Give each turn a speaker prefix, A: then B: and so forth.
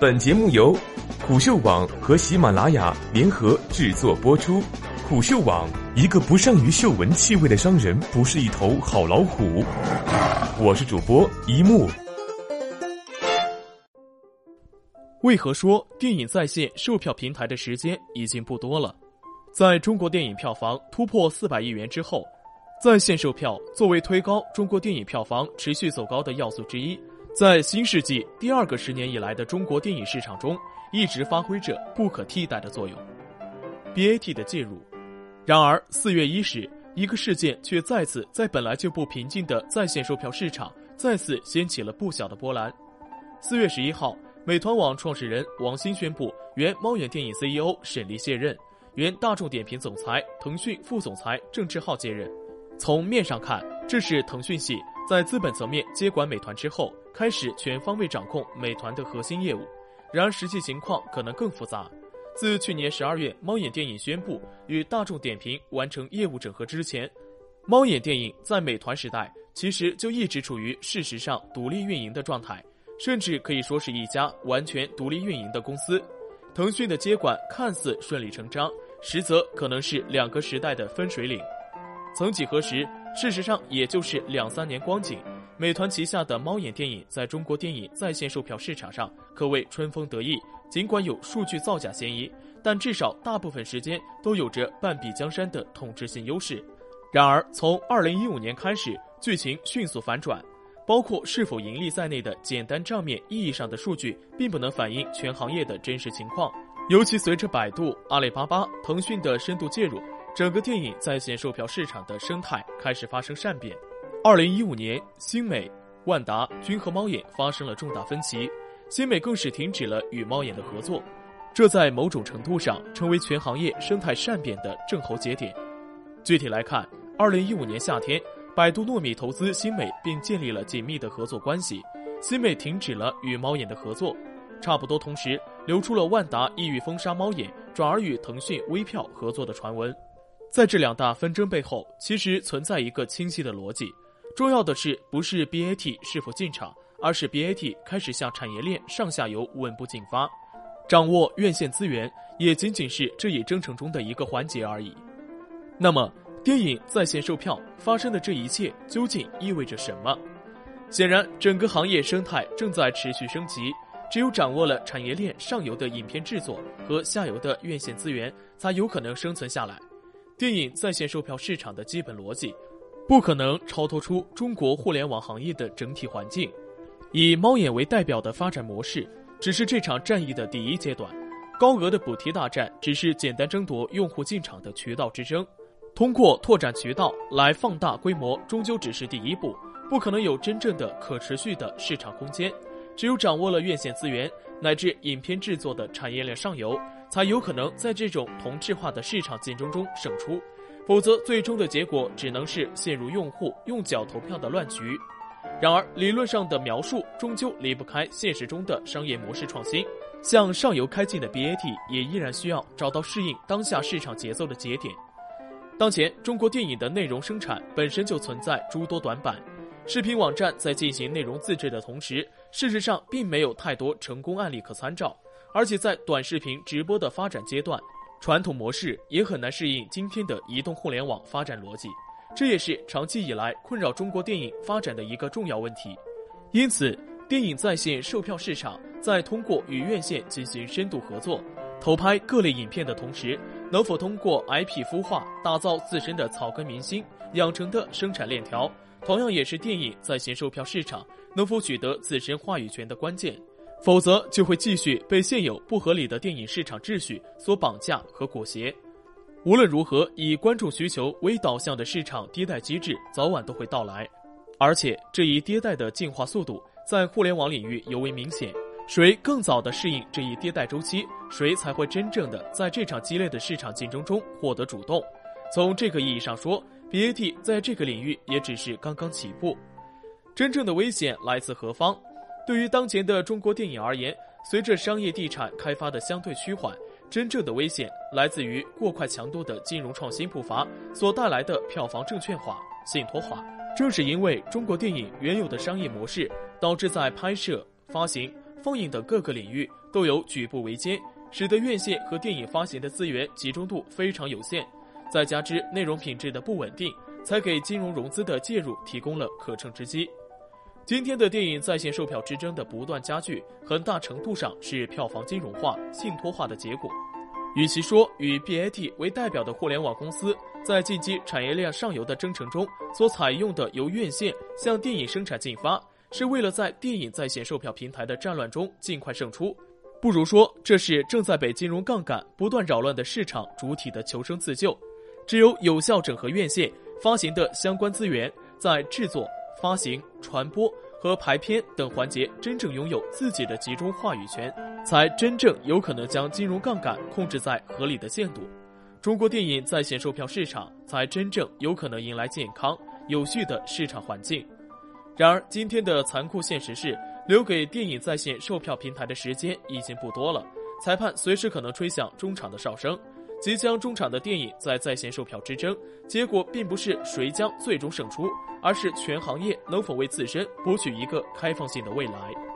A: 本节目由虎嗅网和喜马拉雅联合制作播出。虎嗅网：一个不善于嗅闻气味的商人，不是一头好老虎。我是主播一木。
B: 为何说电影在线售票平台的时间已经不多了？在中国电影票房突破四百亿元之后，在线售票作为推高中国电影票房持续走高的要素之一。在新世纪第二个十年以来的中国电影市场中，一直发挥着不可替代的作用。BAT 的介入，然而四月伊始，一个事件却再次在本来就不平静的在线售票市场再次掀起了不小的波澜。四月十一号，美团网创始人王兴宣布，原猫眼电影 CEO 沈黎卸任，原大众点评总裁、腾讯副总裁郑志浩接任。从面上看，这是腾讯系在资本层面接管美团之后。开始全方位掌控美团的核心业务，然而实际情况可能更复杂。自去年十二月，猫眼电影宣布与大众点评完成业务整合之前，猫眼电影在美团时代其实就一直处于事实上独立运营的状态，甚至可以说是一家完全独立运营的公司。腾讯的接管看似顺理成章，实则可能是两个时代的分水岭。曾几何时，事实上也就是两三年光景。美团旗下的猫眼电影在中国电影在线售票市场上可谓春风得意，尽管有数据造假嫌疑，但至少大部分时间都有着半壁江山的统治性优势。然而，从二零一五年开始，剧情迅速反转，包括是否盈利在内的简单账面意义上的数据，并不能反映全行业的真实情况。尤其随着百度、阿里巴巴、腾讯的深度介入，整个电影在线售票市场的生态开始发生善变。二零一五年，新美、万达均和猫眼发生了重大分歧，新美更是停止了与猫眼的合作，这在某种程度上成为全行业生态善变的症候节点。具体来看，二零一五年夏天，百度糯米投资新美，并建立了紧密的合作关系，新美停止了与猫眼的合作。差不多同时，流出了万达意欲封杀猫眼，转而与腾讯微票合作的传闻。在这两大纷争背后，其实存在一个清晰的逻辑。重要的是，不是 BAT 是否进场，而是 BAT 开始向产业链上下游稳步进发，掌握院线资源，也仅仅是这一征程中的一个环节而已。那么，电影在线售票发生的这一切究竟意味着什么？显然，整个行业生态正在持续升级。只有掌握了产业链上游的影片制作和下游的院线资源，才有可能生存下来。电影在线售票市场的基本逻辑。不可能超脱出中国互联网行业的整体环境，以猫眼为代表的发展模式只是这场战役的第一阶段，高额的补贴大战只是简单争夺用户进场的渠道之争，通过拓展渠道来放大规模，终究只是第一步，不可能有真正的可持续的市场空间。只有掌握了院线资源乃至影片制作的产业链上游，才有可能在这种同质化的市场竞争中胜出。否则，最终的结果只能是陷入用户用脚投票的乱局。然而，理论上的描述终究离不开现实中的商业模式创新。向上游开进的 BAT 也依然需要找到适应当下市场节奏的节点。当前，中国电影的内容生产本身就存在诸多短板。视频网站在进行内容自制的同时，事实上并没有太多成功案例可参照，而且在短视频直播的发展阶段。传统模式也很难适应今天的移动互联网发展逻辑，这也是长期以来困扰中国电影发展的一个重要问题。因此，电影在线售票市场在通过与院线进行深度合作、投拍各类影片的同时，能否通过 IP 孵化打造自身的草根明星、养成的生产链条，同样也是电影在线售票市场能否取得自身话语权的关键。否则，就会继续被现有不合理的电影市场秩序所绑架和裹挟。无论如何，以观众需求为导向的市场迭代机制早晚都会到来，而且这一迭代的进化速度在互联网领域尤为明显。谁更早的适应这一迭代周期，谁才会真正的在这场激烈的市场竞争中获得主动。从这个意义上说，BAT 在这个领域也只是刚刚起步。真正的危险来自何方？对于当前的中国电影而言，随着商业地产开发的相对趋缓，真正的危险来自于过快强度的金融创新步伐所带来的票房证券化、信托化。正是因为中国电影原有的商业模式，导致在拍摄、发行、放映等各个领域都有举步维艰，使得院线和电影发行的资源集中度非常有限。再加之内容品质的不稳定，才给金融融资的介入提供了可乘之机。今天的电影在线售票之争的不断加剧，很大程度上是票房金融化、信托化的结果。与其说以 BAT 为代表的互联网公司在近期产业链上游的征程中所采用的由院线向电影生产进发，是为了在电影在线售票平台的战乱中尽快胜出，不如说这是正在被金融杠杆不断扰乱的市场主体的求生自救。只有有效整合院线发行的相关资源，在制作、发行、传播和排片等环节真正拥有自己的集中话语权，才真正有可能将金融杠杆控制在合理的限度，中国电影在线售票市场才真正有可能迎来健康有序的市场环境。然而，今天的残酷现实是，留给电影在线售票平台的时间已经不多了，裁判随时可能吹响中场的哨声。即将中场的电影在在线售票之争，结果并不是谁将最终胜出，而是全行业能否为自身博取一个开放性的未来。